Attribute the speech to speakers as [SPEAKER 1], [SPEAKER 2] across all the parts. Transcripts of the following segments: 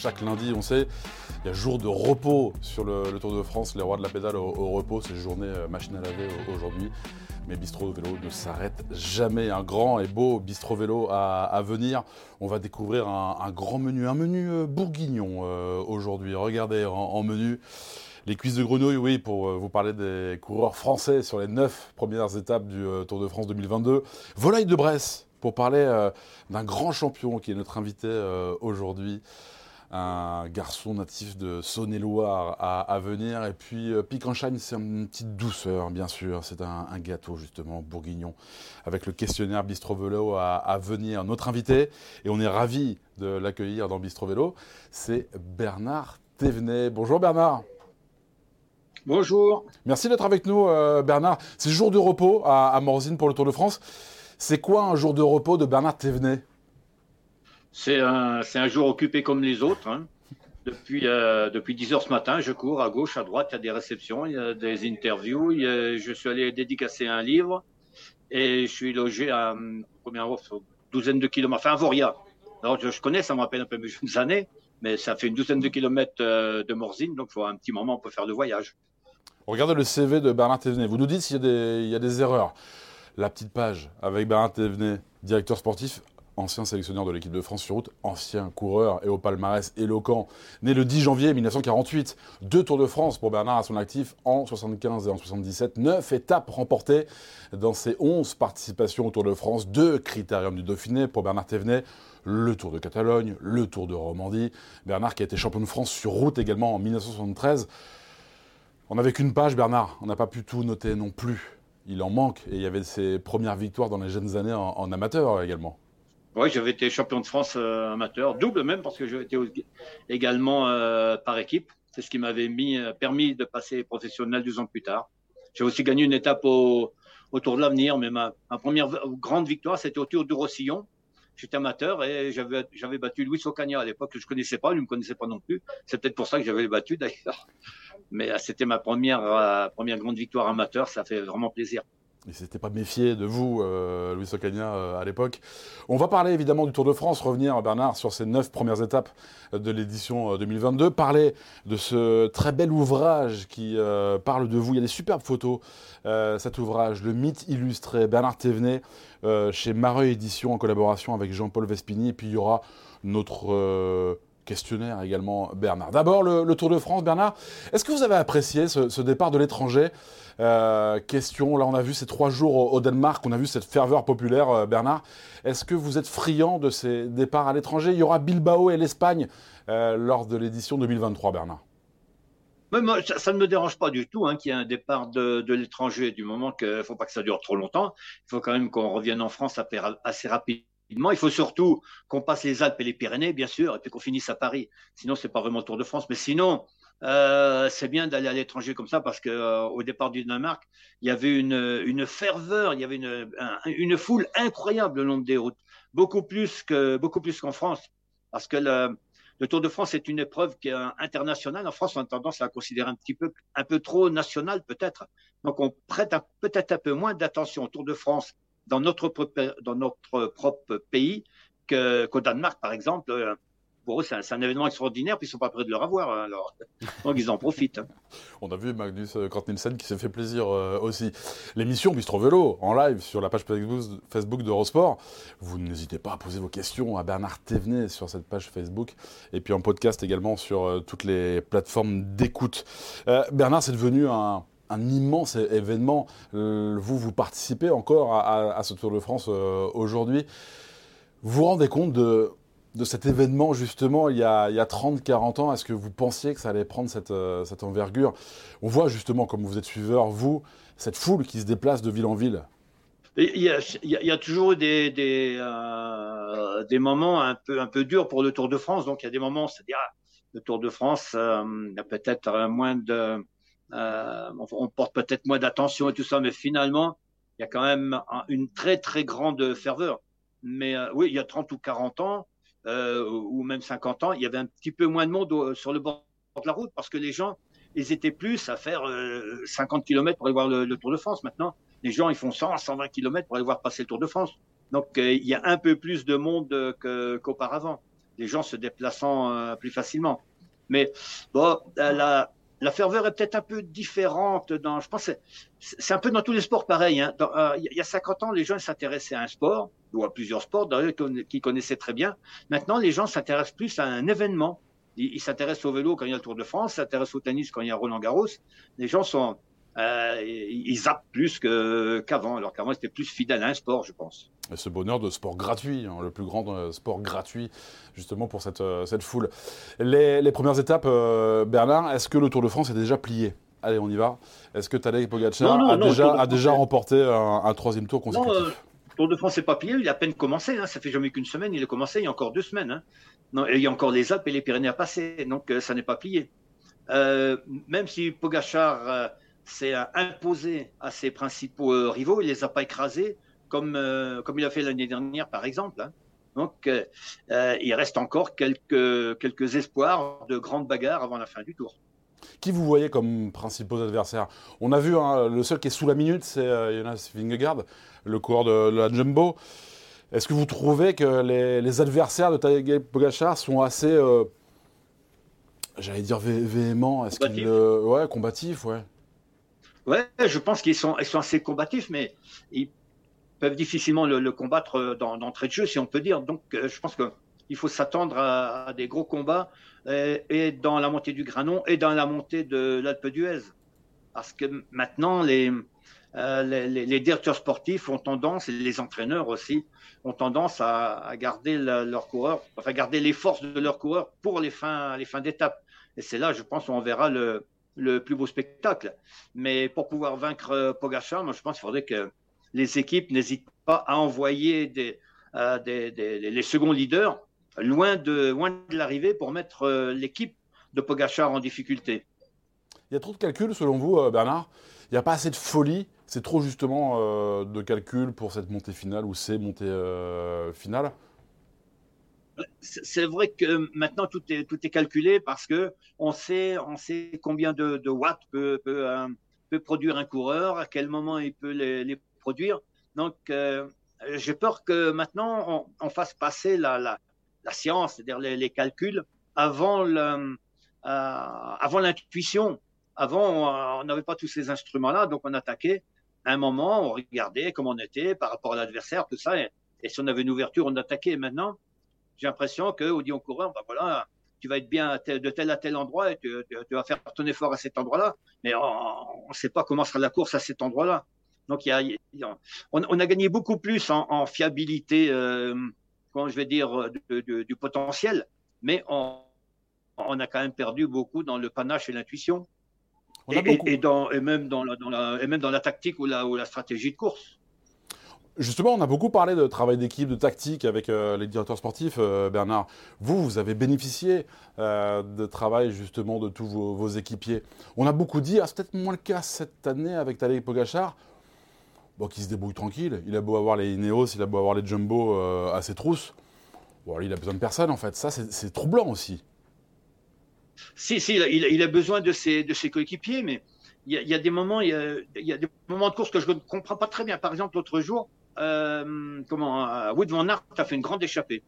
[SPEAKER 1] Chaque lundi, on sait, il y a jour de repos sur le, Tour de France. Les rois de la pédale au, repos, c'est journée euh, machine à laver aujourd'hui. Mais Bistro Vélo ne s'arrête jamais. Un grand et beau Bistro Vélo à, venir. On va découvrir un, grand menu, un menu euh, bourguignon euh, aujourd'hui. Regardez en, menu. Les cuisses de grenouille, oui, pour vous parler des coureurs français sur les neuf premières étapes du Tour de France 2022. Volaille de Bresse, pour parler d'un grand champion qui est notre invité aujourd'hui un garçon natif de Saône-et-Loire à, venir. Et puis euh, Picanchagne, c'est une petite douceur, bien sûr. C'est un, gâteau, justement, bourguignon, avec le questionnaire Bistro Vélo à, venir. Notre invité, et on est ravi de l'accueillir dans Bistro Vélo, c'est Bernard Thévenet. Bonjour Bernard.
[SPEAKER 2] Bonjour.
[SPEAKER 1] Merci d'être avec nous, euh, Bernard. C'est jour de repos à, à Morzine pour le Tour de France. C'est quoi un jour de repos de Bernard Thévenet?
[SPEAKER 2] C'est un, jour occupé comme les autres. Hein. Depuis, euh, depuis 10 heures ce matin, je cours à gauche, à droite, il y a des réceptions, il y a des interviews. je suis allé dédicacer un livre et je suis logé à combien une douzaine de kilomètres, enfin à Voria. Alors je, connais, ça me rappelle un peu mes jeunes années, mais ça fait une douzaine de kilomètres euh, de Morzine, donc il faut un petit moment on peut faire le voyage.
[SPEAKER 1] Regardez le CV de Bernard Thévenet. Vous nous dites s'il y, y, a des erreurs. La petite page avec Bernard Thévenet, directeur sportif, ancien sélectionneur de l'équipe de France sur route, ancien coureur et au palmarès éloquent, né le 10 janvier 1948. Deux Tours de France pour Bernard à son actif en 75 et en 77. Neuf étapes remportées dans ses 11 participations au Tour de France. Deux critériums du Dauphiné pour Bernard Thévenet. Le Tour de Catalogne, le Tour de Romandie. Bernard qui a été champion de France sur route également en 1973. On n'avait qu'une page, Bernard. On n'a pas pu tout noter non plus. Il en manque. Et il y avait ses premières victoires dans les jeunes années en amateur également.
[SPEAKER 2] Oui, j'avais été champion de France euh, amateur, double même, parce que j'avais été également euh, par équipe. C'est ce qui m'avait mis, euh, permis de passer professionnel deux ans plus tard. J'ai aussi gagné une étape au, Tour de l'avenir, mais ma, première grande victoire, c'était au Tour du Rossillon. J'étais amateur et j'avais battu Louis Ocagna à l'époque, que je connaissais pas, lui ne me connaissait pas non plus. C'est peut-être pour ça que j'avais battu d'ailleurs. Mais c'était ma première, première grande victoire amateur, ça fait vraiment plaisir.
[SPEAKER 1] Il ne s'était pas méfié de vous, euh, Louis Socagna, euh, à l'époque. On va parler évidemment du Tour de France, revenir, Bernard, sur ces neuf premières étapes de l'édition 2022, euh, parler de ce très bel ouvrage qui parle de vous. Il y a des superbes photos, cet ouvrage, Le mythe illustré, Bernard Thévenet, chez Mareuil Édition, en collaboration avec Jean-Paul Vespini. Et puis il y aura notre questionnaire également, Bernard. D'abord, le, Tour de France, Bernard. Est-ce que vous avez apprécié ce, départ de l'étranger? Euh, Question, là on a vu ces trois jours au, Danemark, on a vu cette ferveur populaire, euh, Bernard. Est-ce que vous êtes friand de ces départs à l'étranger? Il y aura Bilbao et l'Espagne euh, lors de l'édition 2023, Bernard.
[SPEAKER 2] ça, ne me dérange pas du tout hein, qu'il y ait un départ de, l'étranger, du moment qu'il ne faut pas que ça dure trop longtemps. Il faut quand même qu'on revienne en France assez rapidement il faut surtout qu'on passe les Alpes et les Pyrénées, bien sûr, et puis qu'on finisse à Paris. Sinon, c'est pas vraiment Tour de France. Mais sinon, euh, c'est bien d'aller à l'étranger comme ça parce que euh, départ du Danemark, il y avait une, une ferveur, il y avait une, une foule incroyable le long des routes, beaucoup plus que beaucoup qu'en France, parce que le, le, Tour de France est une épreuve qui est internationale. En France, on a tendance à la considérer un petit peu un peu trop nationale peut-être. Donc, on prête peut-être un peu moins d'attention au Tour de France dans notre, dans notre propre pays qu'au Danemark, par exemple. Euh, pour eux, c'est un, événement extraordinaire, puis ils sont pas prêts de le revoir. Hein, alors. Donc ils en profitent.
[SPEAKER 1] On a vu Magnus Kortnilsen qui s'est fait plaisir euh, aussi. L'émission Bistro Vélo, en live sur la page Facebook d'Eurosport. Vous n'hésitez pas à poser vos questions à Bernard Thévenet sur cette page Facebook, et puis en podcast également sur euh, toutes les plateformes d'écoute. Bernard, c'est devenu un un immense événement. Euh, vous, vous participez encore à, ce Tour de France euh, aujourd'hui. Vous vous rendez compte de, cet événement, justement, il y a, 30-40 ans? Est-ce que vous pensiez que ça allait prendre cette, euh, envergure? On voit justement, comme vous êtes suiveur, vous, cette foule qui se déplace de ville en ville.
[SPEAKER 2] Il y a, toujours des, des, moments un peu, durs pour le Tour de France. Donc, il y a des moments, c'est-à-dire, le Tour de France, il y a peut-être moins de euh, on porte peut-être moins d'attention et tout ça, mais finalement, il y a quand même une très très grande ferveur. Mais euh, oui, il y a 30 ou 40 ans, euh, ou même 50 ans, il y avait un petit peu moins de monde sur le bord de la route parce que les gens, ils étaient plus à faire 50 km pour aller voir le, Tour de France. Maintenant, les gens, ils font 100, 120 km pour aller voir passer le Tour de France. Donc, il y a un peu plus de monde qu'auparavant. les gens se déplaçant plus facilement. Mais bon, la, la ferveur est peut-être un peu différente dans, je pense, c'est un peu dans tous les sports pareil. Hein. il y a 50 ans, les gens s'intéressaient à un sport ou à plusieurs sports d'ailleurs qu'ils connaissaient très bien. Maintenant, les gens s'intéressent plus à un événement. Ils s'intéressent au vélo quand il y a le Tour de France, s'intéressent au tennis quand il y a Roland Garros. Les gens sont, euh, ils zappent plus qu'avant, alors qu'avant c'était plus fidèle à un sport, je pense.
[SPEAKER 1] Ce bonheur de sport gratuit, hein, le plus grand euh, sport gratuit, justement pour cette, euh, cette foule. Les, premières étapes, Bernard, est-ce que le Tour de France est déjà plié? Allez, on y va. Est-ce que Tadej Pogacar a, déjà, a déjà remporté un, troisième tour consécutif? Non,
[SPEAKER 2] Le Tour de France n'est pas plié, il a à peine commencé. Hein, ça fait jamais qu'une semaine, il a commencé il y a encore deux semaines. Hein. Non, il y a encore les Alpes et les Pyrénées à passer, donc ça n'est pas plié. même si Pogacar s'est imposé à ses principaux euh, rivaux, il ne les a pas écrasés comme, euh, comme il a fait l'année dernière, par exemple. Hein. Donc, euh, il reste encore quelques, quelques espoirs de grandes bagarres avant la fin du tour.
[SPEAKER 1] Qui vous voyez comme principaux adversaires? On a vu, hein, le seul qui est sous la minute, c'est Jonas Vingegaard, le coureur de, la Jumbo. Est-ce que vous trouvez que les, adversaires de Tadej Pogacar sont assez, j'allais dire véhéments, est-ce qu'ils, ouais, combatifs, ouais.
[SPEAKER 2] Ouais, je pense qu'ils sont, ils sont assez combatifs, mais ils peuvent difficilement le, combattre d'entrée de jeu, si on peut dire. Donc, euh, je pense qu'il faut s'attendre à, des gros combats et, dans la montée du Granon et dans la montée de l'Alpe d'Huez. Parce que maintenant, les, euh, les, directeurs sportifs ont tendance, et les entraîneurs aussi, ont tendance à, garder leurs coureurs, enfin garder les forces de leurs coureurs pour les fins, les fins d'étape. Et c'est là, je pense, où on verra le, le plus beau spectacle. Mais pour pouvoir vaincre euh, Pogacar, moi, je pense qu'il faudrait que les équipes n'hésitent pas à envoyer des, euh, les seconds leaders loin de, loin de l'arrivée pour mettre euh, l'équipe de Pogachar en difficulté.
[SPEAKER 1] Il y a trop de calculs selon vous, Bernard. Il n'y a pas assez de folie. C'est trop justement de calculs pour cette montée finale ou ces montées finales.
[SPEAKER 2] C'est vrai que maintenant tout est, tout est calculé parce que on sait, on sait combien de, watts peut, euh, peut, produire un coureur, à quel moment il peut les, Donc, euh, j'ai peur que maintenant on, fasse passer la, science, c'est-à-dire les, calculs, avant euh, avant l'intuition. Avant, on n'avait pas tous ces instruments-là, donc on attaquait. À un moment, on regardait comment on était par rapport à l'adversaire, tout ça. Et, si on avait une ouverture, on attaquait. Maintenant, j'ai l'impression qu'au on coureur, ben tu vas être bien de tel à tel endroit et tu, vas faire ton effort à cet endroit-là, mais on ne sait pas comment sera la course à cet endroit-là. Donc, il y a, on, a gagné beaucoup plus en, fiabilité, euh, je vais dire, du potentiel, mais on, on, a quand même perdu beaucoup dans le panache et l'intuition. Et, et, même dans la, dans la, et même dans la tactique ou la, ou la stratégie de course.
[SPEAKER 1] Justement, on a beaucoup parlé de travail d'équipe, de tactique avec euh, les directeurs sportifs, euh, Bernard. Vous, vous avez bénéficié euh, de travail justement de tous vos, équipiers. On a beaucoup dit, ah, c'est peut-être moins le cas cette année avec Tadej Pogachar, bon, qui se débrouille tranquille. Il a beau avoir les Ineos, il a beau avoir les Jumbo à ses trousses. Bon, il a besoin de personne en fait. Ça, c'est troublant aussi.
[SPEAKER 2] Si, si, il a, besoin de ses, de ses coéquipiers, mais il y, a, des moments, il y des moments de course que je ne comprends pas très bien. Par exemple, l'autre jour, euh, comment, euh, Wood Van Aert a fait une grande échappée.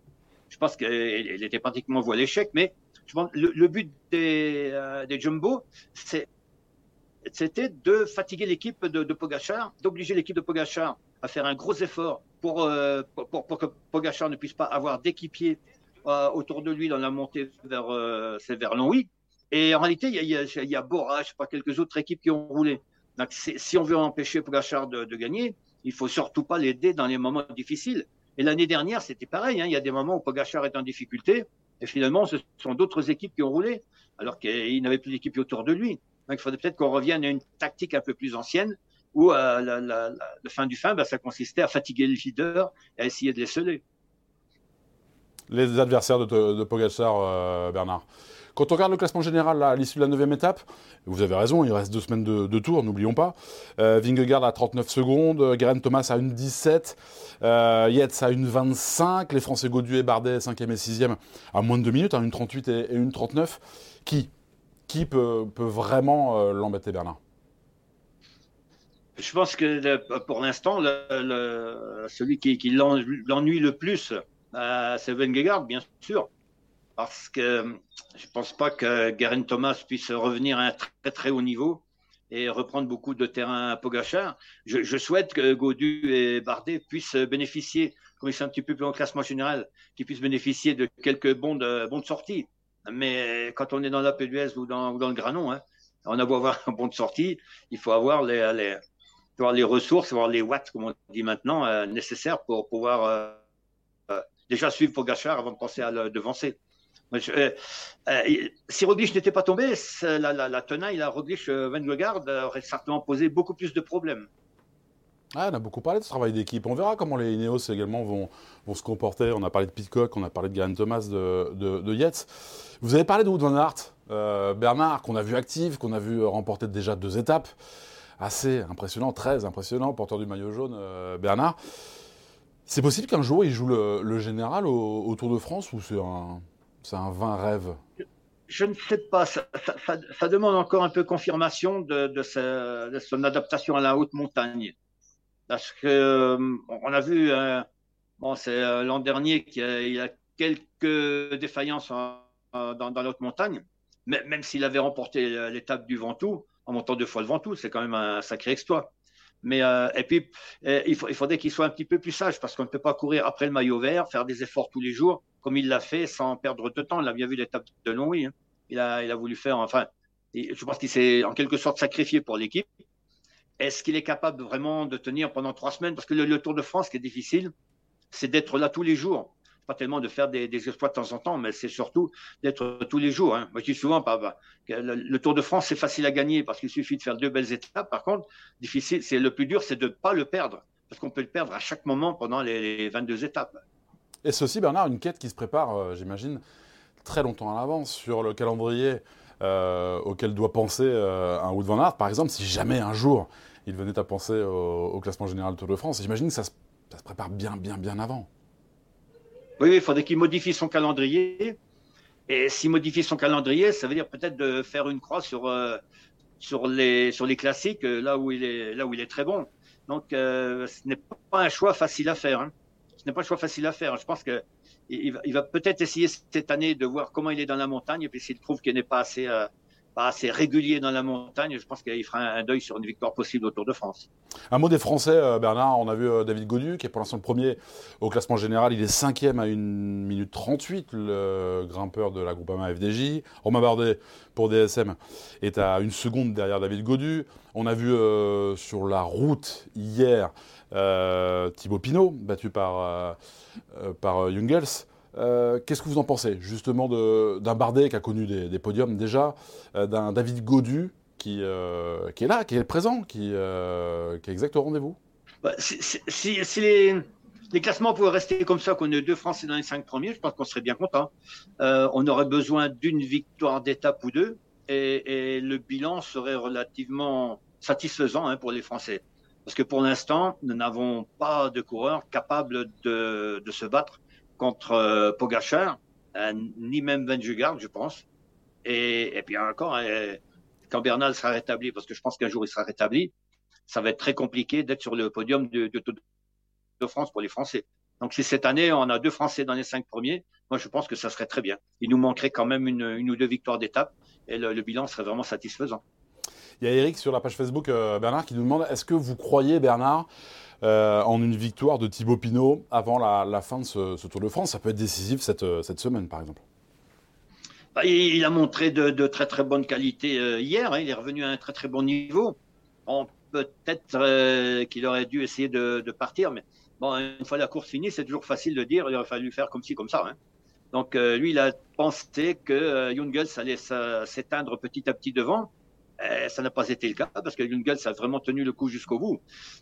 [SPEAKER 2] Je pense qu'elle était pratiquement vouée à l'échec, mais le, but des, euh, des Jumbo, c'était de fatiguer l'équipe de, de, Pogachar, d'obliger l'équipe de Pogachar à faire un gros effort pour, pour, pour, que Pogachar ne puisse pas avoir d'équipier autour de lui dans la montée vers, vers Longwy. Et en réalité, il y a, y a, Bora, je sais pas, quelques autres équipes qui ont roulé. Donc, si on veut empêcher Pogachar de, de gagner, il faut surtout pas l'aider dans les moments difficiles. Et l'année dernière, c'était pareil. Hein. Il y a des moments où Pogachar est en difficulté, et finalement, ce sont d'autres équipes qui ont roulé, alors qu'il n'avait plus d'équipe autour de lui. Donc, il faudrait peut-être qu'on revienne à une tactique un peu plus ancienne, où euh, la, la, fin du fin, ben, ça consistait à fatiguer les leaders et à essayer de les sceller.
[SPEAKER 1] Les adversaires de, de Pogacar, euh, Bernard. Quand on regarde le classement général à l'issue de la 9 étape, vous avez raison, il reste deux semaines de, tour, n'oublions pas. Euh, Vingegaard à 39 secondes, Geraint Thomas à 1,17, euh, Yates à 1,25, les Français Gaudu et Bardet 5e et 6e à moins de 2 minutes, à 1,38 et, et 1,39. Qui Qui peut, vraiment euh, l'embêter, Bernard
[SPEAKER 2] je pense que pour l'instant, celui qui, qui l'ennuie le plus, euh, c'est Vingegaard, bien sûr. parce que je ne pense pas que Garen Thomas puisse revenir à un très très haut niveau et reprendre beaucoup de terrain à Pogachar. Je, souhaite que Godu et Bardet puissent bénéficier, comme ils sont un petit peu plus en classement général, qu'ils puissent bénéficier de quelques bons de, bons de sortie. Mais quand on est dans la P2S ou dans, le Granon, hein, on a beau avoir un bon de sortie, il faut avoir les, avoir les ressources, avoir les watts, comme on dit maintenant, euh, nécessaires pour pouvoir euh, euh, déjà suivre Pogachar avant de penser à le devancer. Si Roglic n'était pas tombé, la, la, la tenaille, la Roglic-Vengegaard aurait certainement posé beaucoup plus de problèmes.
[SPEAKER 1] Ah, on a beaucoup parlé de ce travail d'équipe. On verra comment les Ineos également vont, se comporter. On a parlé de Pitcock, on a parlé de Garen Thomas, de, de, Yates. Vous avez parlé de Wood van euh, Bernard, qu'on a vu actif, qu'on a vu remporter déjà deux étapes. Assez impressionnant, très impressionnant, porteur du maillot jaune, Bernard. C'est possible qu'un jour il joue le, général au, Tour de France ou c'est un, un vain rêve?
[SPEAKER 2] Je ne sais pas, ça, demande encore un peu confirmation de, son adaptation à la haute montagne. Parce que euh, on a vu, euh, bon, c'est euh, l'an dernier qu'il a quelques défaillances dans, dans, la haute montagne, mais, même s'il avait remporté l'étape du Ventoux, en montant deux fois le Ventoux, c'est quand même un sacré exploit. Mais et puis, il, il faudrait qu'il soit un petit peu plus sage parce qu'on ne peut pas courir après le maillot vert, faire des efforts tous les jours comme il l'a fait sans perdre de temps. On a bien vu l'étape de Longwy. Hein. Il, a, il a voulu faire, enfin, je pense qu'il s'est en quelque sorte sacrifié pour l'équipe. Est-ce qu'il est capable vraiment de tenir pendant trois semaines? Parce que le, Tour de France, ce qui est difficile, c'est d'être là tous les jours. Pas tellement de faire des, exploits de temps en temps, mais c'est surtout d'être tous les jours. Hein. Moi, je dis souvent, que le, Tour de France, c'est facile à gagner parce qu'il suffit de faire deux belles étapes. Par contre, difficile, c'est le plus dur, c'est de ne pas le perdre. Parce qu'on peut le perdre à chaque moment pendant les 22 étapes.
[SPEAKER 1] Et ceci, Bernard, une quête qui se prépare, euh, j'imagine, très longtemps à l'avance sur le calendrier euh, auquel doit penser euh, un Wood van Aert. Par exemple, si jamais un jour il venait à penser au, classement général Tour de France, j'imagine que ça se, prépare bien, bien, bien avant.
[SPEAKER 2] Oui, il faudrait qu'il modifie son calendrier. Et s'il modifie son calendrier, ça veut dire peut-être de faire une croix sur, sur, les, sur les classiques, là où, il est, là où il est très bon. Donc, ce n'est pas un choix facile à faire. Hein ce n'est pas un choix facile à faire. Je pense qu'il il va, peut-être essayer cette année de voir comment il est dans la montagne, et puis s'il trouve qu'il n'est pas assez, euh, pas assez régulier dans la montagne, je pense qu'il fera un, deuil sur une victoire possible au Tour de France.
[SPEAKER 1] Un mot des Français, euh, Bernard. On a vu euh, David Godu, qui est pour l'instant le premier au classement général. Il est cinquième à 1 minute 38, le grimpeur de la Groupama FDJ. Romain Bardet, pour DSM, est à une seconde derrière David Godu. On a vu sur la route hier euh, Thibaut Pinot, battu par, euh, euh, par Jungels. Qu'est-ce que vous en pensez justement d'un Bardet qui a connu des, podiums déjà, d'un David Godu qui, qui, est là, qui est présent, qui, est exact au rendez-vous?
[SPEAKER 2] Bah, Si, les, classements pouvaient rester comme ça, qu'on ait deux Français dans les cinq premiers, je pense qu'on serait bien content. on aurait besoin d'une victoire d'étape ou deux, et, le bilan serait relativement satisfaisant hein, pour les Français. Parce que pour l'instant, nous n'avons pas de coureur capable de, de se battre contre euh, Pogachar, euh, ni même Venjugard, je pense. Et, et puis encore, euh, quand Bernal sera rétabli, parce que je pense qu'un jour il sera rétabli, ça va être très compliqué d'être sur le podium de, de, de, France pour les Français. Donc si cette année on a deux Français dans les cinq premiers, moi je pense que ça serait très bien. Il nous manquerait quand même une, une ou deux victoires d'étape et le, bilan serait vraiment satisfaisant.
[SPEAKER 1] Il y a Eric sur la page Facebook, Bernard, qui nous demande est-ce que vous croyez, Bernard, euh, en une victoire de Thibaut Pinot avant la, fin de ce, Tour de France Ça peut être décisif cette, euh, semaine, par exemple.
[SPEAKER 2] Bah, il a montré de, très très bonnes qualités hier. Hein. il est revenu à un très très bon niveau. Peut-être qu'il aurait dû essayer de, partir, mais bon, une fois la course finie, c'est toujours facile de dire il aurait fallu faire comme ci, comme ça. Hein. Donc lui, il a pensé que Jungels allait s'éteindre petit à petit devant. Euh, ça n'a pas été le cas parce que Jungels a vraiment tenu le coup jusqu'au bout.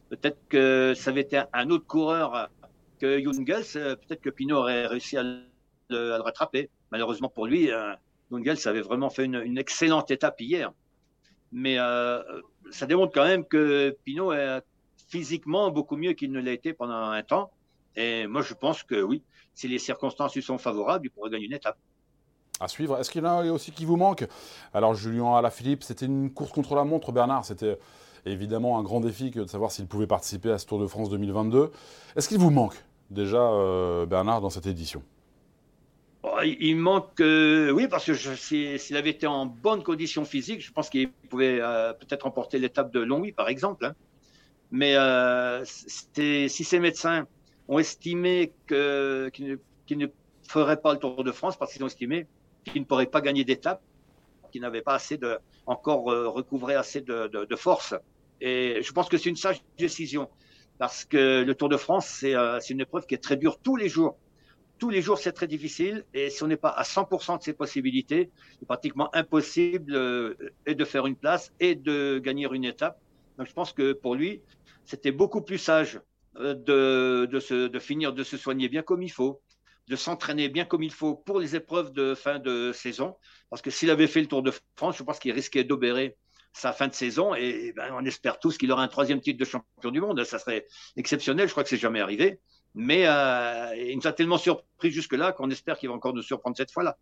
[SPEAKER 2] Peut-être que ça avait été un autre coureur que Jungels, euh, peut-être que Pinot aurait réussi à le, rattraper. Malheureusement pour lui, euh, Jungels avait vraiment fait une, excellente étape hier. Mais ça démontre quand même que Pinot est physiquement beaucoup mieux qu'il ne l'a été pendant un temps. Et moi, je pense que oui, si les circonstances lui sont favorables, il pourrait gagner une étape
[SPEAKER 1] à suivre. Est-ce qu'il y en a aussi qui vous manque? Alors Julien Alaphilippe, c'était une course contre la montre, Bernard. C'était évidemment un grand défi de savoir s'il pouvait participer à ce Tour de France 2022. Est-ce qu'il vous manque déjà, euh, Bernard, dans cette édition?
[SPEAKER 2] Oh, il manque, euh, oui, parce que s'il avait été en bonne condition physique, je pense qu'il pouvait euh, peut-être remporter l'étape de Longwy, par exemple. Hein. Mais si ces médecins ont estimé qu'il ne, ferait pas le Tour de France, parce qu'ils ont estimé qu'il ne pourrait pas gagner d'étape, qu'il n'avait pas assez de, encore recouvré assez de, de, force. Et je pense que c'est une sage décision, parce que le Tour de France, c'est une épreuve qui est très dure tous les jours tous les jours, c'est très difficile. Et si on n'est pas à 100% de ses possibilités, c'est pratiquement impossible euh, et de faire une place et de gagner une étape. Donc, je pense que pour lui, c'était beaucoup plus sage euh, de, de, se, de finir de se soigner bien comme il faut, de s'entraîner bien comme il faut pour les épreuves de fin de saison. Parce que s'il avait fait le Tour de France, je pense qu'il risquait d'obérer sa fin de saison et, ben, on espère tous qu'il aura un troisième titre de champion du monde. Ça serait exceptionnel. Je crois que c'est jamais arrivé. Mais euh, il nous a tellement surpris jusque-là qu'on espère qu'il va encore nous surprendre cette fois-là.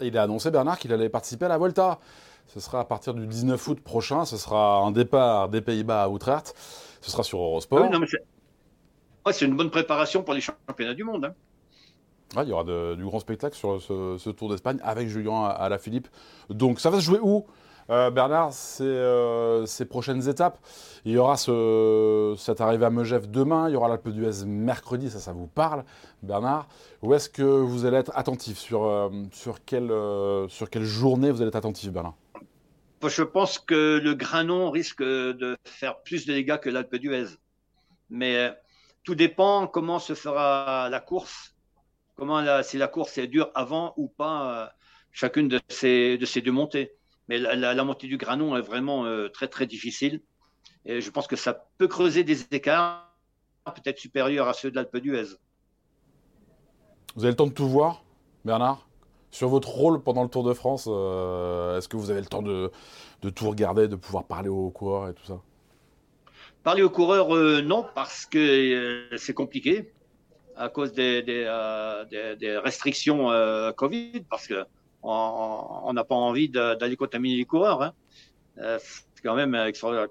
[SPEAKER 1] Il a annoncé, Bernard, qu'il allait participer à la Volta. Ce sera à partir du 19 août prochain. Ce sera un départ des Pays-Bas à Utrecht. Ce sera sur Eurosport.
[SPEAKER 2] c'est une bonne préparation pour les championnats du monde.
[SPEAKER 1] Hein. Il y aura du grand spectacle sur ce, Tour d'Espagne avec Julien à, la Philippe. Donc ça va se jouer où? Euh, Bernard, euh, ces, prochaines étapes, il y aura ce, cette arrivée à Megève demain, il y aura l'Alpe d'Huez mercredi, ça, ça vous parle, Bernard. Où est-ce que vous allez être attentif? Sur, euh, sur, quelle, sur quelle journée vous allez être attentif, Bernard?
[SPEAKER 2] Je pense que le Granon risque de faire plus de dégâts que l'Alpe d'Huez. Mais tout dépend comment se fera la course, comment si la course est dure avant ou pas chacune de ces, de ces deux montées. Mais la, montée du Granon est vraiment euh, très très difficile. Et je pense que ça peut creuser des écarts peut-être supérieurs à ceux de l'Alpe d'Huez.
[SPEAKER 1] Vous avez le temps de tout voir, Bernard? Sur votre rôle pendant le Tour de France, euh, est-ce que vous avez le temps de, tout regarder, de pouvoir parler aux coureurs et tout ça?
[SPEAKER 2] Parler aux coureurs, euh, non, parce que c'est compliqué à cause des, des, des restrictions Covid, parce que on n'a pas envie d'aller contaminer les coureurs. Hein. Euh, c'est quand même,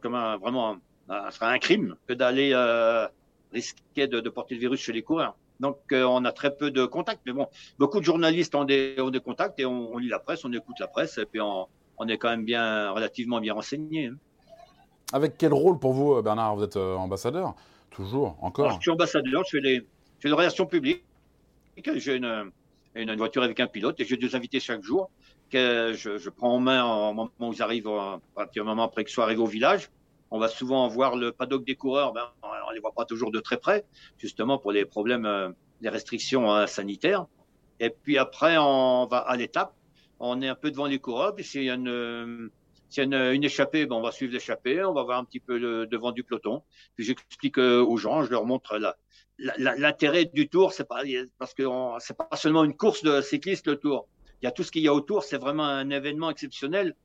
[SPEAKER 2] comme un, vraiment, ce serait un crime que d'aller euh, risquer de, porter le virus chez les coureurs. Donc, euh, on a très peu de contacts. Mais bon, beaucoup de journalistes ont des, ont des contacts et on, lit la presse, on écoute la presse et puis on, est quand même bien, relativement bien renseigné. Hein.
[SPEAKER 1] Avec quel rôle pour vous, Bernard? Vous êtes ambassadeur? Toujours Encore?
[SPEAKER 2] Je suis ambassadeur, je fais les, je fais les relations publiques. J'ai une, une, voiture avec un pilote et j'ai deux invités chaque jour que je, je, prends en main au moment où ils arrivent, à partir du moment après qu'ils soient arrivés au village. On va souvent voir le paddock des coureurs, ben, on les voit pas toujours de très près, justement pour les problèmes, euh, les restrictions euh, sanitaires. Et puis après, on va à l'étape. On est un peu devant les coureurs. Puis a une, s'il y a une, échappée, ben on va suivre l'échappée. On va voir un petit peu le devant du peloton. Puis j'explique euh, aux gens, je leur montre la, l'intérêt du tour, c'est pas parce que c'est pas seulement une course de cycliste le tour. Il y a tout ce qu'il y a autour. C'est vraiment un événement exceptionnel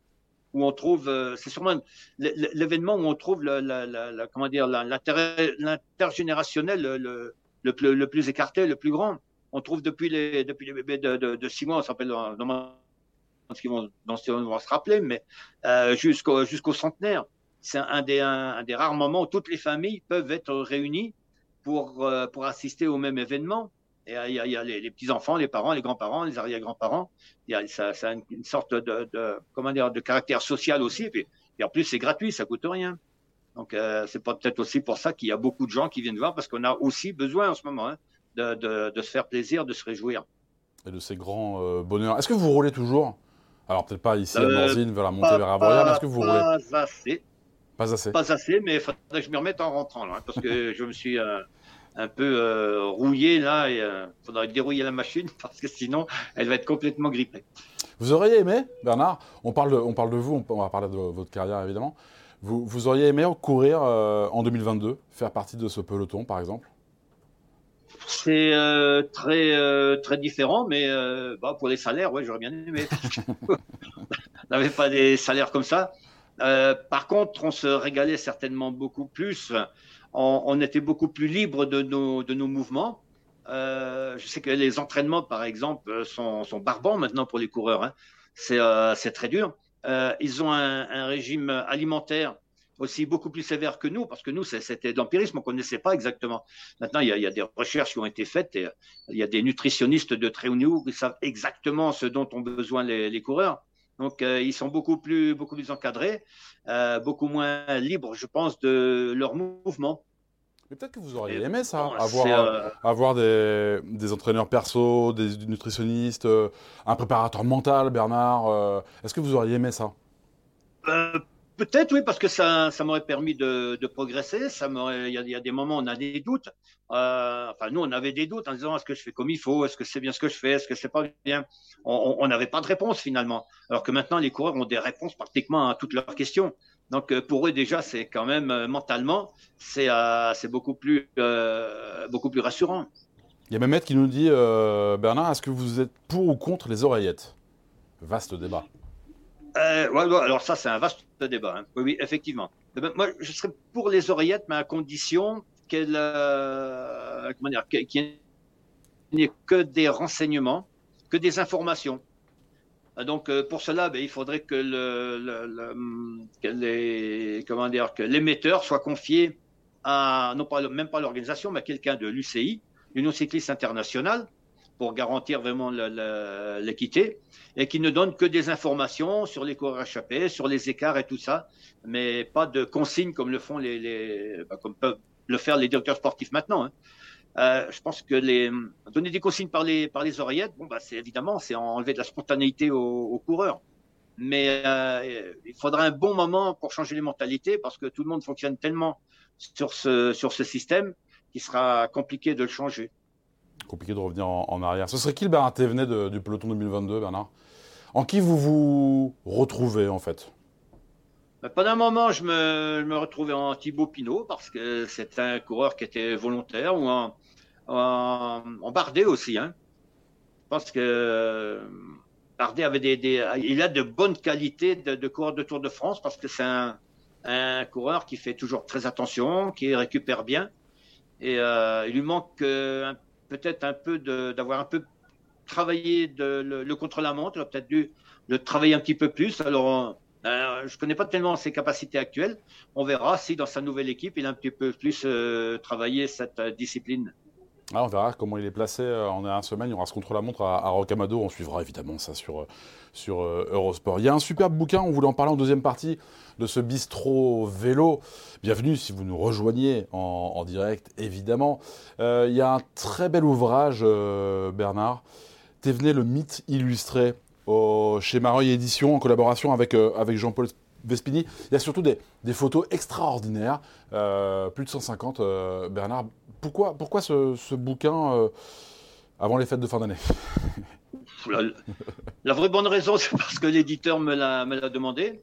[SPEAKER 2] où on trouve, euh, c'est sûrement l'événement où on trouve la, la, comment dire l'intérêt l'intergénérationnel le, le, plus écarté, le plus grand. On trouve depuis les depuis les bébés de, de, de six mois, on s'appelle dans ce qu'ils vont, vont se rappeler, mais euh, jusqu'au centenaire. C'est un des rares moments où toutes les familles peuvent être réunies pour, euh, assister au même événement. Et il y a, il y a les, petits-enfants, les parents, les grands-parents, les arrière-grands-parents. Ça, ça a une, sorte de, comment dire, de caractère social aussi. Et, en plus, c'est gratuit, ça coûte rien. Donc, euh, c'est peut-être aussi pour ça qu'il y a beaucoup de gens qui viennent voir, parce qu'on a aussi besoin en ce moment hein, de, se faire plaisir, de se réjouir.
[SPEAKER 1] Et de ces grands euh, bonheurs. Est-ce que vous roulez toujours? Alors, peut-être pas ici à Morzine, vers la montée vers Avoria, mais est-ce que vous roulez
[SPEAKER 2] Pas assez.
[SPEAKER 1] Pas assez.
[SPEAKER 2] Pas assez, mais il faudrait que je me remette en rentrant, là, parce que je me suis un peu euh, rouillé là et il euh, faudrait dérouiller la machine parce que sinon elle va être complètement grippée.
[SPEAKER 1] Vous auriez aimé, Bernard, on parle de, on parle de vous, on va parler de votre carrière évidemment, vous, vous auriez aimé courir euh, en 2022, faire partie de ce peloton par exemple?
[SPEAKER 2] C'est très très différent, mais bah, pour les salaires, ouais, j'aurais bien aimé. on n'avait pas des salaires comme ça. par contre, on se régalait certainement beaucoup plus on, était beaucoup plus libre de nos, de nos mouvements. Euh, je sais que les entraînements, par exemple, sont, sont barbants maintenant pour les coureurs. Hein. C'est euh, très dur. Euh, ils ont un, un, régime alimentaire aussi beaucoup plus sévères que nous, parce que nous, c'était de l'empirisme, on ne connaissait pas exactement. Maintenant, il y, a, des recherches qui ont été faites et il y a des nutritionnistes de très haut niveau qui savent exactement ce dont ont besoin les, coureurs. Donc, ils sont beaucoup plus, beaucoup plus encadrés, beaucoup moins libres, je pense, de leur mouvement.
[SPEAKER 1] Mais peut-être que vous auriez aimé ça, avoir, euh, avoir des, des, entraîneurs perso, des nutritionnistes, euh, un préparateur mental, Bernard. Euh, est-ce que vous auriez aimé ça?
[SPEAKER 2] Peut-être oui, parce que ça, ça m'aurait permis de, progresser. Ça il y, a des moments où on a des doutes. enfin, nous, on avait des doutes en disant est-ce que je fais comme il faut, est-ce que c'est bien ce que je fais, est-ce que c'est pas bien? On n'avait pas de réponse finalement. Alors que maintenant, les coureurs ont des réponses pratiquement à toutes leurs questions. Donc euh, pour eux déjà, c'est quand même euh, mentalement, c'est euh, beaucoup plus beaucoup plus rassurant.
[SPEAKER 1] Il y a Mehmet qui nous dit Bernard, est-ce que vous êtes pour ou contre les oreillettes? Vaste débat.
[SPEAKER 2] Alors ça, c'est un vaste débat. Hein. Oui, effectivement. Eh ben, moi, je serais pour les oreillettes, mais à condition qu'elles, comment dire, qu'il n'y ait que des renseignements, que des informations. Donc euh, pour cela, ben, il faudrait le, que les, comment dire, que l'émetteur soit confié à non pas même pas l'organisation, mais à quelqu'un de l'UCI, l'Union cycliste internationale, pour garantir vraiment l'équité, et qui ne donne que des informations sur les coureurs échappés, sur les écarts et tout ça, mais pas de consignes comme le font les, ben, comme peuvent le faire les directeurs sportifs maintenant. Hein. Euh, je pense que les, donner des consignes par les, par les oreillettes, bon, bah, c'est évidemment, c'est enlever de la spontanéité aux, coureurs. Mais euh, il faudra un bon moment pour changer les mentalités parce que tout le monde fonctionne tellement sur ce, sur ce système qu'il sera compliqué de le changer.
[SPEAKER 1] Compliqué de revenir en, arrière. Ce serait qui le Bernard Thévenet du peloton 2022, Bernard? En qui vous vous retrouvez en fait?
[SPEAKER 2] Bah, pendant un moment, je me, retrouvais en Thibaut Pinot parce que c'est un coureur qui était volontaire ou en, en, Bardet aussi. Hein. Je pense que Bardet avait des, il a de bonnes qualités de, de coureur de Tour de France parce que c'est un, un, coureur qui fait toujours très attention, qui récupère bien. Et euh, il lui manque euh, peut-être un peu d'avoir un peu travaillé de, le, contre-la-montre. Il a peut-être dû le travailler un petit peu plus. Alors, euh, je ne connais pas tellement ses capacités actuelles. On verra si dans sa nouvelle équipe, il a un petit peu plus euh, travaillé cette discipline.
[SPEAKER 1] Ah, on verra comment il est placé euh, en un semaine. Il y aura ce contre-la-montre à, Rocamado. On suivra évidemment ça sur, euh, euh, Eurosport. Il y a un superbe bouquin, on voulait en parler en deuxième partie, de ce bistrot vélo. Bienvenue si vous nous rejoignez en, direct, évidemment. il y a un très bel ouvrage, Bernard. Venu le mythe illustré chez Mareuil Édition en collaboration avec, Jean-Paul Vespini. Il y a surtout des, photos extraordinaires, plus de 150. Euh, Bernard, pourquoi, pourquoi ce, bouquin euh, avant les fêtes de fin d'année
[SPEAKER 2] la, vraie bonne raison, c'est parce que l'éditeur me l'a demandé.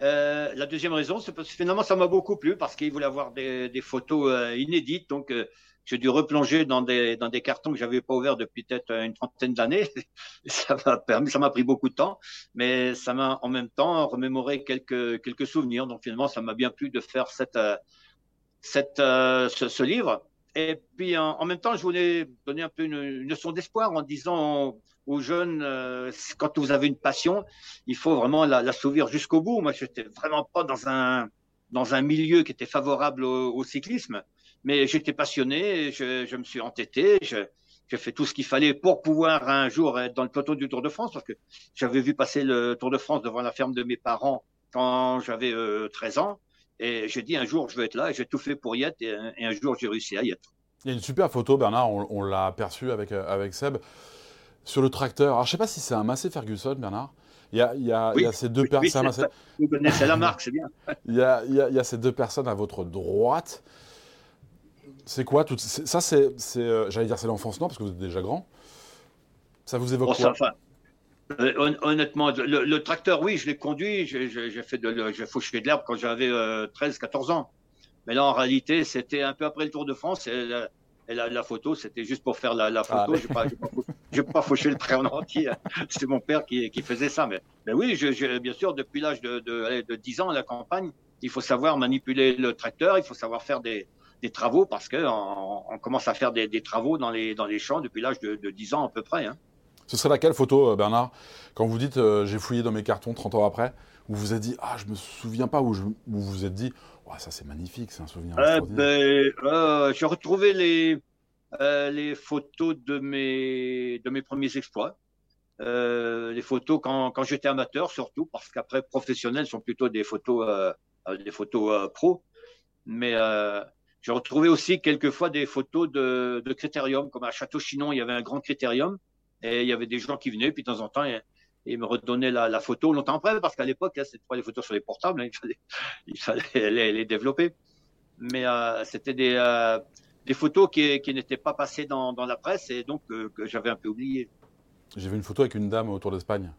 [SPEAKER 2] la deuxième raison, c'est parce que finalement, ça m'a beaucoup plu parce qu'il voulait avoir des, photos inédites. Donc, j'ai dû replonger dans des, cartons que j'avais pas ouverts depuis peut-être une trentaine d'années. ça m'a pris beaucoup de temps, mais ça m'a en même temps remémoré quelques, souvenirs. Donc finalement, ça m'a bien plu de faire euh, euh, ce, livre. Et puis en, même temps, je voulais donner un peu une, une leçon d'espoir en disant aux jeunes, euh, quand vous avez une passion, il faut vraiment la, la jusqu'au bout. Moi, je n'étais vraiment pas dans un, dans un milieu qui était favorable au cyclisme. Mais j'étais passionné, je, je, me suis entêté, j'ai fait tout ce qu'il fallait pour pouvoir un jour être dans le peloton du Tour de France, parce que j'avais vu passer le Tour de France devant la ferme de mes parents quand j'avais 13 euh, ans. Et j'ai dit un jour je vais être là, et j'ai tout fait pour y être, et, un jour j'ai réussi à y être.
[SPEAKER 1] Il y a une super photo, Bernard, on, l'a aperçu avec, euh, avec Seb, sur le tracteur. Alors je ne sais pas si c'est un Massé Ferguson, Bernard. Il y a, il y a, il y a ces deux personnes.
[SPEAKER 2] vous connaissez la marque, c'est bien.
[SPEAKER 1] il, y a, il, y a, ces deux personnes à votre droite. C'est quoi tout Ça, c'est, euh, j'allais dire, c'est l'enfance, non, parce que vous êtes déjà grand. Ça vous évoque quoi
[SPEAKER 2] euh, honnêtement, le, tracteur, oui, je l'ai conduit. J'ai fait de, j'ai fauché de l'herbe quand j'avais 13-14 euh, ans. Mais là, en réalité, c'était un peu après le Tour de France. Et la, la, photo, c'était juste pour faire la, photo. Ah, je n'ai pas, fauché le trait en entier. C'était mon père qui, qui, faisait ça. Mais, mais oui, je, bien sûr, depuis l'âge de, de, de 10 ans à la campagne, il faut savoir manipuler le tracteur, il faut savoir faire des, des travaux parce qu'on on commence à faire des, travaux dans les, dans les champs depuis l'âge de, de, 10 ans à peu près. Hein.
[SPEAKER 1] Ce serait laquelle photo, euh, Bernard Quand vous dites euh, j'ai fouillé dans mes cartons 30 ans après, où vous vous êtes dit ah je me souviens pas, ou vous vous êtes dit ça c'est magnifique, c'est un souvenir.
[SPEAKER 2] Euh, ben, j'ai retrouvé les, les photos de mes, de mes premiers exploits. les photos quand, quand j'étais amateur surtout, parce qu'après professionnels sont plutôt des photos, des photos pro. Mais j'ai retrouvé aussi quelquefois des photos de, de critérium, comme à Château-Chinon, il y avait un grand critérium, et il y avait des gens qui venaient, puis de temps en temps, ils, me redonnaient la, photo longtemps après, parce qu'à l'époque, hein, c'était pas des photos sur les portables, hein, il fallait, les, développer. Mais euh, c'était des, euh, des photos qui, qui n'étaient pas passées dans, dans, la presse, et donc euh, que j'avais un peu oublié.
[SPEAKER 1] J'ai vu une photo avec une dame autour d'Espagne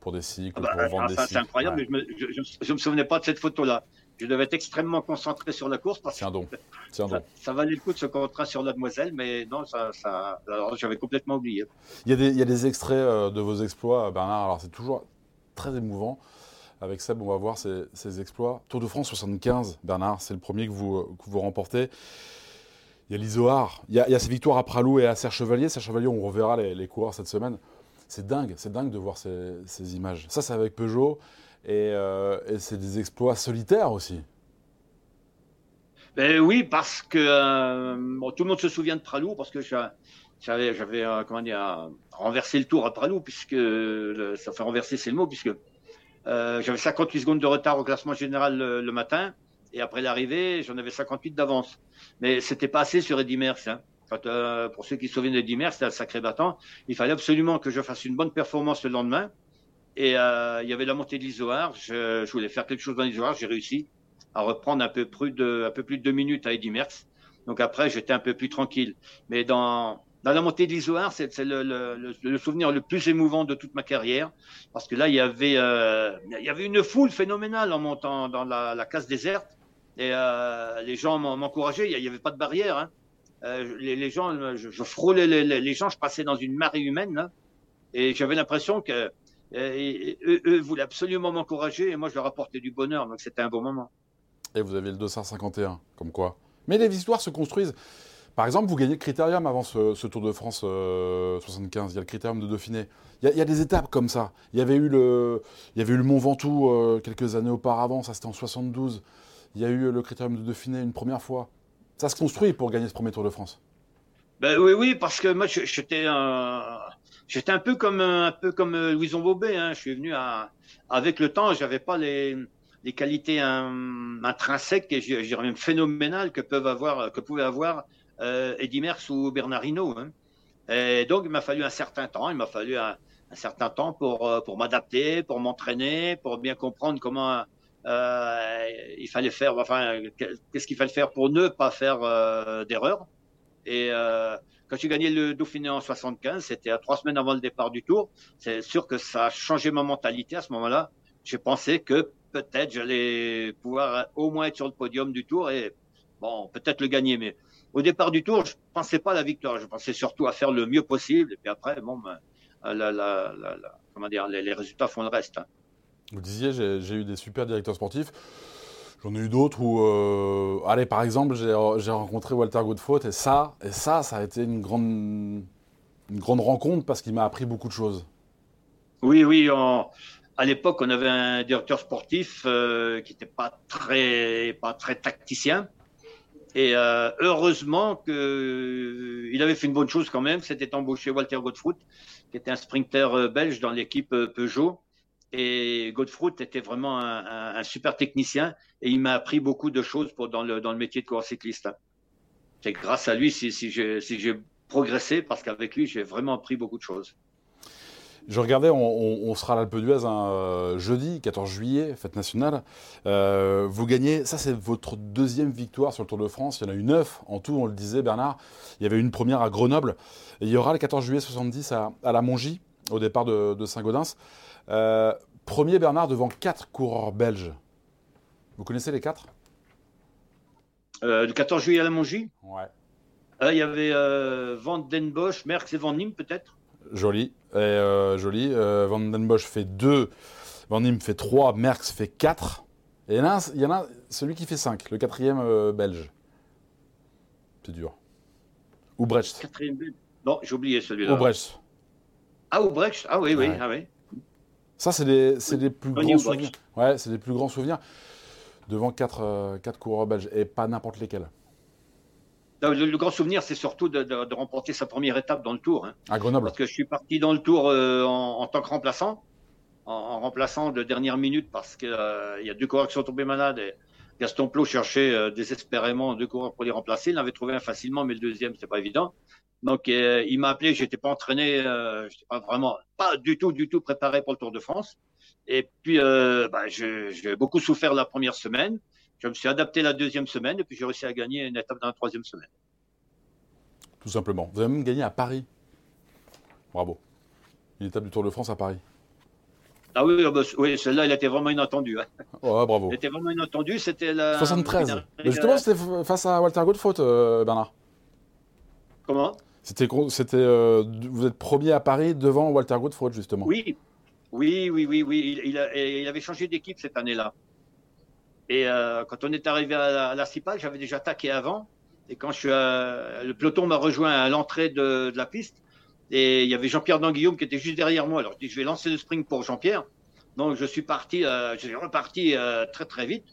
[SPEAKER 1] pour des cycles, ah bah, pour vendre des cycles.
[SPEAKER 2] C'est incroyable, mais je ne me, me souvenais pas de cette photo-là je devais être extrêmement concentré sur la course parce que Ça, valait le coup de se concentrer sur la demoiselle, mais non, ça, j'avais complètement oublié.
[SPEAKER 1] Il y, a des, il y a des extraits euh, de vos exploits, Bernard. Alors c'est toujours très émouvant. Avec Seb, on va voir ces, exploits. Tour de France 75, Bernard, c'est le premier que vous, que vous remportez. Il y a l'Isoar, il, il, y a ces victoires à Pralou et à Serre Chevalier. Serre Chevalier, on reverra les, les coureurs cette semaine. C'est dingue, c'est dingue de voir ces, ces images. Ça, c'est avec Peugeot. Euh, et, c'est des exploits solitaires aussi.
[SPEAKER 2] Ben oui, parce que euh, tout le monde se souvient de Pralou, parce que j'avais, euh, comment dire, renversé le tour à Pralou, puisque ça fait renverser, c'est le mot, puisque j'avais 58 secondes de retard au classement général le, matin, et après l'arrivée, j'en avais 58 d'avance. Mais c'était pas assez sur Eddy Merckx. Hein. pour ceux qui se souviennent d'Eddy Merckx, c'était un sacré battant. Il fallait absolument que je fasse une bonne performance le lendemain. Et euh, il y avait la montée de l'Isoar. Je, je, voulais faire quelque chose dans l'Isoar. J'ai réussi à reprendre un peu plus de, un peu plus de deux minutes à Eddy Merckx. Donc après, j'étais un peu plus tranquille. Mais dans, dans la montée de l'Isoar, c'est le, le, le, souvenir le plus émouvant de toute ma carrière. Parce que là, il y avait, euh, il y avait une foule phénoménale en montant dans la, la case déserte. Et euh, les gens m'encourageaient. Il n'y avait pas de barrière. Hein. Euh, les, les, gens, je, je frôlais les, les, gens. Je passais dans une marée humaine. Là, et j'avais l'impression que et, eux, voulaient absolument m'encourager et moi je leur apportais du bonheur, donc c'était un bon moment.
[SPEAKER 1] Et vous avez le 251, comme quoi. Mais les histoires se construisent. Par exemple, vous gagnez le critérium avant ce, Tour de France 75. Euh, il y a le critérium de Dauphiné. Il y, a, des étapes comme ça. Il y avait eu le, il y avait eu le Mont Ventoux euh, quelques années auparavant. Ça, c'était en 72. Il y a eu le critérium de Dauphiné une première fois. Ça se construit pour gagner ce premier Tour de France.
[SPEAKER 2] Ben oui, oui, parce que moi, j'étais un, j'étais un peu comme un peu comme euh, Louison Bobet. Hein. Je suis venu à, avec le temps, j'avais pas les, les qualités intrinsèques et je dirais même phénoménales que peuvent avoir, que pouvaient avoir euh, Eddy Merckx ou Bernard Hinault. Hein. Et donc, il m'a fallu un certain temps. Il m'a fallu un, certain temps pour euh, pour m'adapter, pour m'entraîner, pour bien comprendre comment euh, il fallait faire. Enfin, qu'est-ce qu'il fallait faire pour ne pas faire euh, d'erreur. Et euh, quand j'ai gagné le Dauphiné en 75, c'était à trois semaines avant le départ du Tour. C'est sûr que ça a changé ma mentalité à ce moment-là. J'ai pensé que peut-être j'allais pouvoir au moins être sur le podium du Tour et bon, peut-être le gagner. Mais au départ du Tour, je pensais pas à la victoire. Je pensais surtout à faire le mieux possible. Et puis après, bon, ben, la, la, la, comment dire, les, les, résultats font le reste. Hein.
[SPEAKER 1] Vous disiez, j'ai eu des super directeurs sportifs. J'en ai eu d'autres où, euh, allez, par exemple, j'ai rencontré Walter Godefroot et ça, et ça, ça a été une grande, une grande rencontre parce qu'il m'a appris beaucoup de choses.
[SPEAKER 2] Oui, oui. à l'époque, on avait un directeur sportif euh, qui n'était pas très, pas très tacticien. Et euh, heureusement qu'il avait fait une bonne chose quand même, c'était embauché Walter Godefroot, qui était un sprinter belge dans l'équipe Peugeot. Et Godefroot était vraiment un, super technicien et il m'a appris beaucoup de choses dans, le, métier de coureur cycliste. C'est grâce à lui si, j'ai progressé parce qu'avec lui, j'ai vraiment appris beaucoup de choses.
[SPEAKER 1] Je regardais, on, sera à l'Alpe d'Huez un euh, jeudi, 14 juillet, fête nationale. Euh, vous gagnez, ça c'est votre deuxième victoire sur le Tour de France. Il y en a eu neuf en tout, on le disait Bernard. Il y avait une première à Grenoble. il y aura le 14 juillet 70 à, la Mongie, au départ de Saint-Gaudens. Euh, premier Bernard devant quatre coureurs belges. Vous connaissez les quatre?
[SPEAKER 2] Euh, Le 14 juillet à la Mongie?
[SPEAKER 1] Ouais.
[SPEAKER 2] Euh, il y avait Van Den Bosch, Merckx et Van Nim peut-être?
[SPEAKER 1] Joli. Et, joli. Van Den Bosch fait 2, Van Nim fait 3, Merckx fait 4. Et il y en a, il y en a celui qui fait 5, le quatrième belge. C'est dur. Ou Brecht.
[SPEAKER 2] Quatrième belge Non, j'ai oublié celui-là.
[SPEAKER 1] Ou Brecht.
[SPEAKER 2] Ah, Brecht Ah oui, oui, ah oui.
[SPEAKER 1] Ça, c'est les, plus grands souvenirs. Ouais, c'est les plus grands souvenirs devant quatre, euh, quatre coureurs belges et pas n'importe lesquels.
[SPEAKER 2] Le, grand souvenir, c'est surtout de, remporter sa première étape dans le Tour. Hein.
[SPEAKER 1] À Grenoble.
[SPEAKER 2] Parce que je suis parti dans le Tour euh, en, tant que remplaçant, en, remplaçant de dernière minute parce qu'il euh, y a deux coureurs qui sont tombés malades et Gaston Plot cherchait désespérément deux coureurs pour les remplacer. Il en avait trouvé un facilement, mais le deuxième, c'était pas évident. Donc, il m'a appelé, j'étais pas entraîné, je n'étais pas vraiment, pas du tout, du tout préparé pour le Tour de France. Et puis, euh, bah, j'ai beaucoup souffert la première semaine. Je me suis adapté la deuxième semaine et puis j'ai réussi à gagner une étape dans la troisième semaine.
[SPEAKER 1] Tout simplement. Vous avez même gagné à Paris. Bravo. Une étape du Tour de France à Paris.
[SPEAKER 2] Ah oui, ah bah, oui celle-là, elle était vraiment inattendue. Hein.
[SPEAKER 1] Ouais, bravo.
[SPEAKER 2] Elle était vraiment inattendue. C'était la.
[SPEAKER 1] 73. Mais justement, c'était face à Walter Godfaut, euh, Bernard.
[SPEAKER 2] Comment?
[SPEAKER 1] C'était, c'était, euh, vous êtes premier à Paris devant Walter Godfaut, justement.
[SPEAKER 2] Oui, oui, oui, oui, oui. Il, avait changé d'équipe cette année-là. Et euh, quand on est arrivé à la, Cipal, j'avais déjà attaqué avant. Et quand le peloton m'a rejoint à l'entrée de, la piste, et il y avait Jean-Pierre Danguillaume qui était juste derrière moi. Alors je dis, je vais lancer le sprint pour Jean-Pierre. Donc je suis parti, euh, je suis reparti très très vite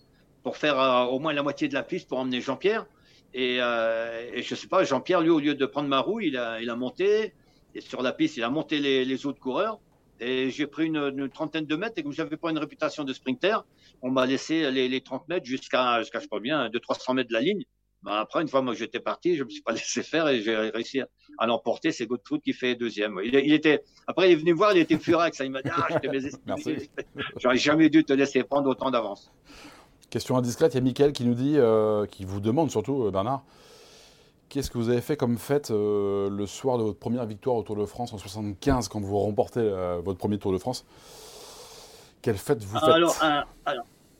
[SPEAKER 2] pour faire au moins la moitié de la piste pour emmener Jean-Pierre. Et, et je sais pas, Jean-Pierre, lui, au lieu de prendre ma roue, il a, il a monté. Et sur la piste, il a monté les, les autres coureurs. Et j'ai pris une, trentaine de mètres et comme j'avais pas une réputation de sprinter, on m'a laissé les, les, 30 mètres jusqu'à, jusqu'à je crois bien, 200-300 mètres de la ligne. Ben après, une fois moi j'étais parti, je me suis pas laissé faire et j'ai réussi à l'emporter. C'est Godfrey qui fait deuxième. Il, il, était, après il est venu voir, il était furax. Il m'a dit ah, je Merci. J'aurais jamais dû te laisser prendre autant d'avance.
[SPEAKER 1] Question indiscrète, il y a Mickaël qui nous dit, euh, qui vous demande surtout, euh, Bernard, Qu'est-ce que vous avez fait comme fête euh, le soir de votre première victoire au Tour de France en 75 quand vous remportez votre premier Tour de France? Quelle fête vous faites?
[SPEAKER 2] Alors,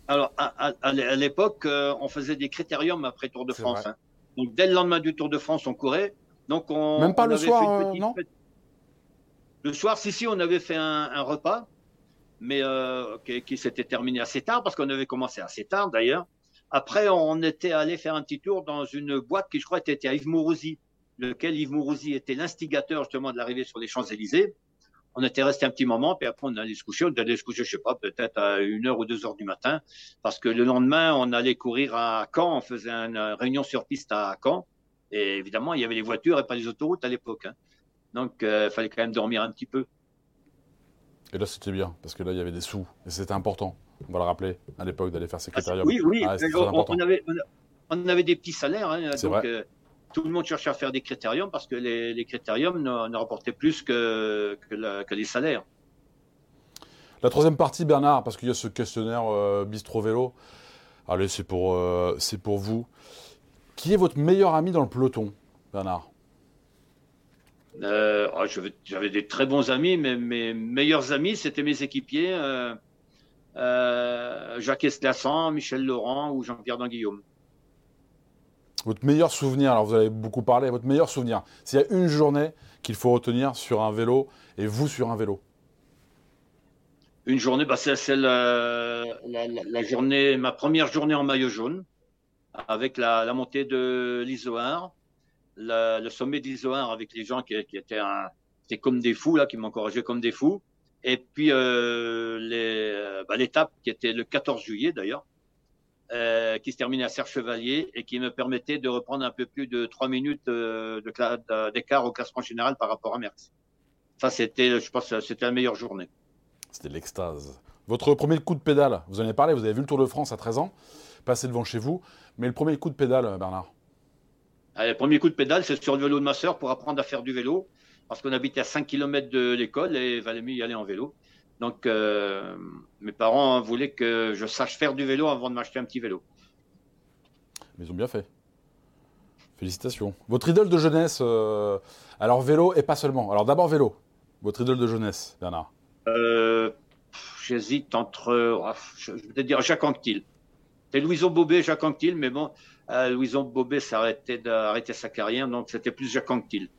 [SPEAKER 2] alors, à, l'époque, on faisait des critériums après Tour de France. Hein. Donc dès le lendemain du Tour de France, on courait. Donc on,
[SPEAKER 1] Même pas le soir, non?
[SPEAKER 2] Le soir, si, si, on avait fait un, repas, mais qui, qui s'était terminé assez tard parce qu'on avait commencé assez tard d'ailleurs. Après, on était allé faire un petit tour dans une boîte qui, je crois, était à Yves Mourouzi, lequel Yves Mourouzi était l'instigateur justement de l'arrivée sur les Champs-Élysées. On était resté un petit moment, puis après on allait se coucher. On allait se coucher, je sais pas, peut-être à une heure ou deux heures du matin, parce que le lendemain, on allait courir à Caen. On faisait une réunion sur piste à Caen. Et évidemment, il y avait les voitures et pas les autoroutes à l'époque. Hein. Donc, il euh, fallait quand même dormir un petit peu.
[SPEAKER 1] Et là, c'était bien, parce que là, il y avait des sous, et c'était important on va le rappeler, à l'époque, d'aller faire ses ah, critériums.
[SPEAKER 2] oui, oui, ah, on, avait, on, avait, des petits salaires. Hein, donc, euh, tout le monde cherchait à faire des critériums parce que les, les critériums ne, rapportaient plus que, que, les salaires.
[SPEAKER 1] La troisième partie, Bernard, parce qu'il y a ce questionnaire euh, Bistro Vélo. Allez, c'est pour, euh, c'est pour vous. Qui est votre meilleur ami dans le peloton, Bernard?
[SPEAKER 2] Oh, J'avais des très bons amis, mais mes meilleurs amis, c'était mes équipiers. Euh, Jacques Esclassan, Michel Laurent ou Jean-Pierre Danguillaume.
[SPEAKER 1] Votre meilleur souvenir, alors vous avez beaucoup parlé, votre meilleur souvenir, s'il y a une journée qu'il faut retenir sur un vélo et vous sur un vélo?
[SPEAKER 2] Une journée, bah c'est la, la, journée, ma première journée en maillot jaune, avec la, montée de l'Isoar, le sommet d'Isoar avec les gens qui, étaient, comme des fous, là, qui m'encourageaient comme des fous. Et puis euh, euh, bah, l'étape qui était le 14 juillet d'ailleurs, euh, qui se terminait à Serre Chevalier et qui me permettait de reprendre un peu plus de trois minutes d'écart au classement général par rapport à Merckx. Ça, c'était, je pense, c'était la meilleure journée.
[SPEAKER 1] C'était l'extase. Votre premier coup de pédale, vous en avez parlé, vous avez vu le Tour de France à 13 ans, passer devant chez vous, mais le premier coup de pédale, Bernard?
[SPEAKER 2] Le premier coup de pédale, c'est sur le vélo de ma sœur pour apprendre à faire du vélo parce qu'on habitait à 5 km de l'école et il valait mieux y aller en vélo. Donc, euh, mes parents voulaient que je sache faire du vélo avant de m'acheter un petit vélo.
[SPEAKER 1] Mais ils ont bien fait. Félicitations. Votre idole de jeunesse, euh, alors vélo et pas seulement. Alors d'abord vélo. Votre idole de jeunesse, Bernard
[SPEAKER 2] euh, J'hésite entre, oh, je vais dire Jacques Anquetil. C'est Louison Bobet, Jacques Anquetil, mais bon, Louison Bobet s'arrêtait d'arrêter sa carrière, donc c'était plus Jacques Anquetil.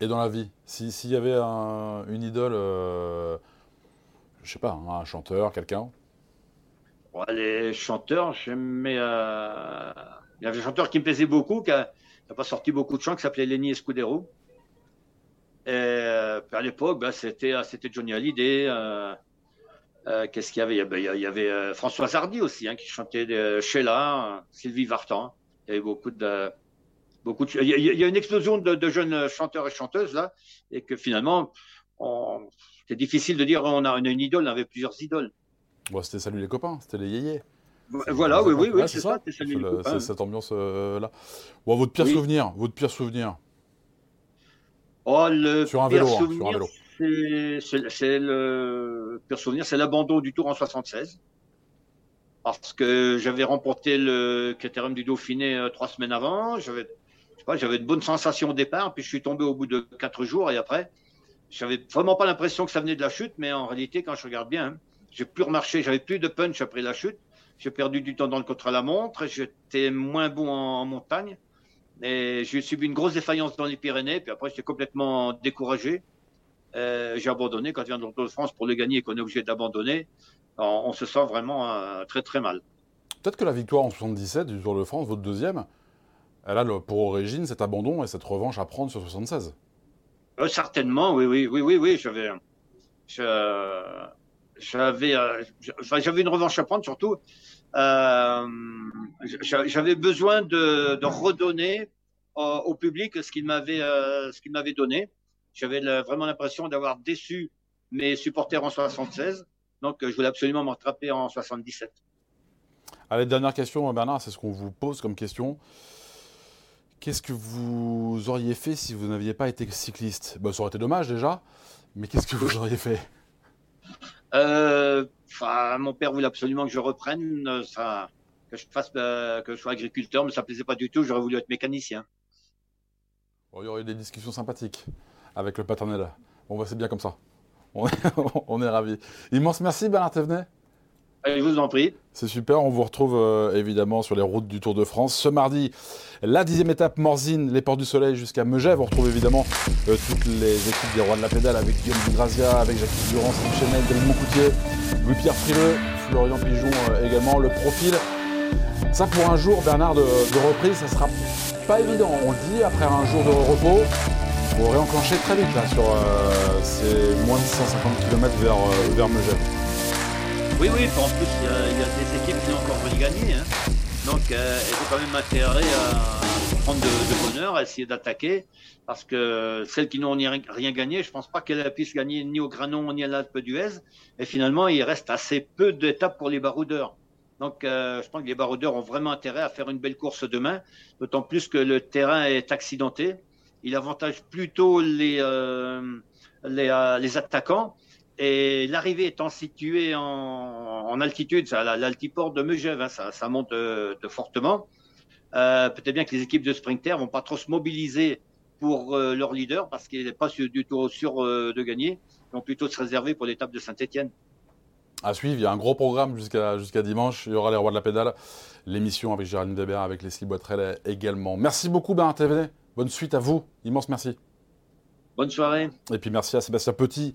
[SPEAKER 1] Et dans la vie, s'il y avait une idole, euh, je sais pas, un chanteur, quelqu'un?
[SPEAKER 2] Les chanteurs, j'aimais. Euh, il y avait un chanteur qui me plaisait beaucoup, qui n'a pas sorti beaucoup de chants, qui s'appelait Lenny Escudero. Et euh, à l'époque, bah, c'était, c'était Johnny Hallyday. Qu'est-ce qu'il y avait? Il y avait, François Hardy aussi, hein, qui chantait Sheila, Sylvie Vartan. Il y avait beaucoup de, beaucoup il, y a, une explosion de, jeunes chanteurs et chanteuses là, et que finalement, c'est difficile de dire on a une, idole, on avait plusieurs idoles.
[SPEAKER 1] c'était Salut les copains, c'était les yéyés.
[SPEAKER 2] Voilà, oui, oui, oui, c'est ça.
[SPEAKER 1] C'est cette ambiance-là. bon, votre pire souvenir, votre pire souvenir
[SPEAKER 2] oh, le sur un vélo, hein, sur un vélo. C'est le souvenir, c'est l'abandon du Tour en 76 parce que j'avais remporté le critérium du Dauphiné euh, trois semaines avant. J'avais, j'avais de bonnes sensations au départ, puis je suis tombé au bout de quatre jours et après, j'avais vraiment pas l'impression que ça venait de la chute, mais en réalité, quand je regarde bien, hein, j'ai plus remarché, j'avais plus de punch après la chute. J'ai perdu du temps dans le contre-la-montre, j'étais moins bon en, montagne. Et j'ai subi une grosse défaillance dans les Pyrénées, puis après j'étais complètement découragé. Euh, j'ai abandonné quand il vient de Tour de France pour le gagner et qu'on est obligé d'abandonner. On, se sent vraiment euh, très très mal.
[SPEAKER 1] Peut-être que la victoire en 77 du Tour de France, votre deuxième, elle a pour origine cet abandon et cette revanche à prendre sur 76.
[SPEAKER 2] Euh, certainement, oui, oui, oui, oui, oui. J'avais, j'avais, j'avais une revanche à prendre surtout. J'avais besoin de, de redonner au, public ce qu'il m'avait ce qu'il m'avait donné. J'avais vraiment l'impression d'avoir déçu mes supporters en 76. Donc, je voulais absolument me rattraper en 77.
[SPEAKER 1] Allez, dernière question, Bernard, c'est ce qu'on vous pose comme question. Qu'est-ce que vous auriez fait si vous n'aviez pas été cycliste? Bah, Ça aurait été dommage déjà, mais qu'est-ce que vous auriez fait?
[SPEAKER 2] Euh, mon père voulait absolument que je reprenne, euh, ça, que je fasse, euh, que je sois agriculteur, mais ça plaisait pas du tout. J'aurais voulu être mécanicien.
[SPEAKER 1] il y aurait eu des discussions sympathiques avec le paternel. Bon, bah, c'est bien comme ça. On est, on est ravis. Immense merci, Bernard Thévenet.
[SPEAKER 2] Je vous en prie.
[SPEAKER 1] C'est super. On vous retrouve euh, évidemment sur les routes du Tour de France. Ce mardi, la dixième étape Morzine, les Ports du Soleil jusqu'à Megève. On retrouve évidemment euh, toutes les équipes des Rois de la Pédale avec Guillaume Grazia, avec Jacques Durand, Steve Chenel, David Moncoutier, Louis-Pierre Frileux, Florian Pigeon euh, également. Le profil. Ça pour un jour, Bernard, de, reprise, ça sera pas évident. On le dit, après un jour de repos, il faut réenclencher très vite là sur ces moins de 150 km vers, vers Megève.
[SPEAKER 2] Oui, oui, en plus, il y, a, des équipes qui n'ont encore rien gagné. Hein. Donc, euh, elles ont quand même intérêt à prendre de, bonheur, à essayer d'attaquer. Parce que celles qui n'ont rien gagné, je ne pense pas qu'elles puissent gagner ni au Granon ni à l'Alpe d'Huez. Et finalement, il reste assez peu d'étapes pour les baroudeurs. Donc, euh, je pense que les baroudeurs ont vraiment intérêt à faire une belle course demain, d'autant plus que le terrain est accidenté. Il avantage plutôt les, euh, les, les attaquants. Et l'arrivée étant située en, altitude, l'altiport de Megève, hein, ça, monte de, fortement. Euh, peut-être bien que les équipes de sprinter vont pas trop se mobiliser pour euh, leur leader parce qu'il n'est pas du tout sûr euh, de gagner. Vont plutôt se réserver pour l'étape de Saint-Etienne.
[SPEAKER 1] À suivre, il y a un gros programme jusqu'à jusqu'à dimanche. Il y aura les Rois de la Pédale, l'émission avec Géraldine Debert, avec Leslie Boitrel également. Merci beaucoup, Bernard TV. Bonne suite à vous. Immense merci.
[SPEAKER 2] Bonne soirée.
[SPEAKER 1] Et puis merci à Sébastien Petit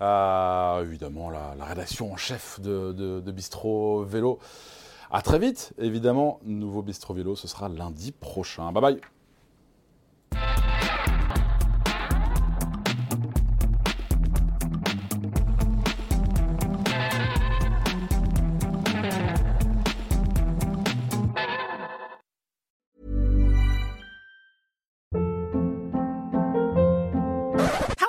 [SPEAKER 1] évidemment, la, rédaction en chef de, de, Bistro Vélo. À très vite, évidemment. Nouveau Bistro Vélo, ce sera lundi prochain. Bye bye.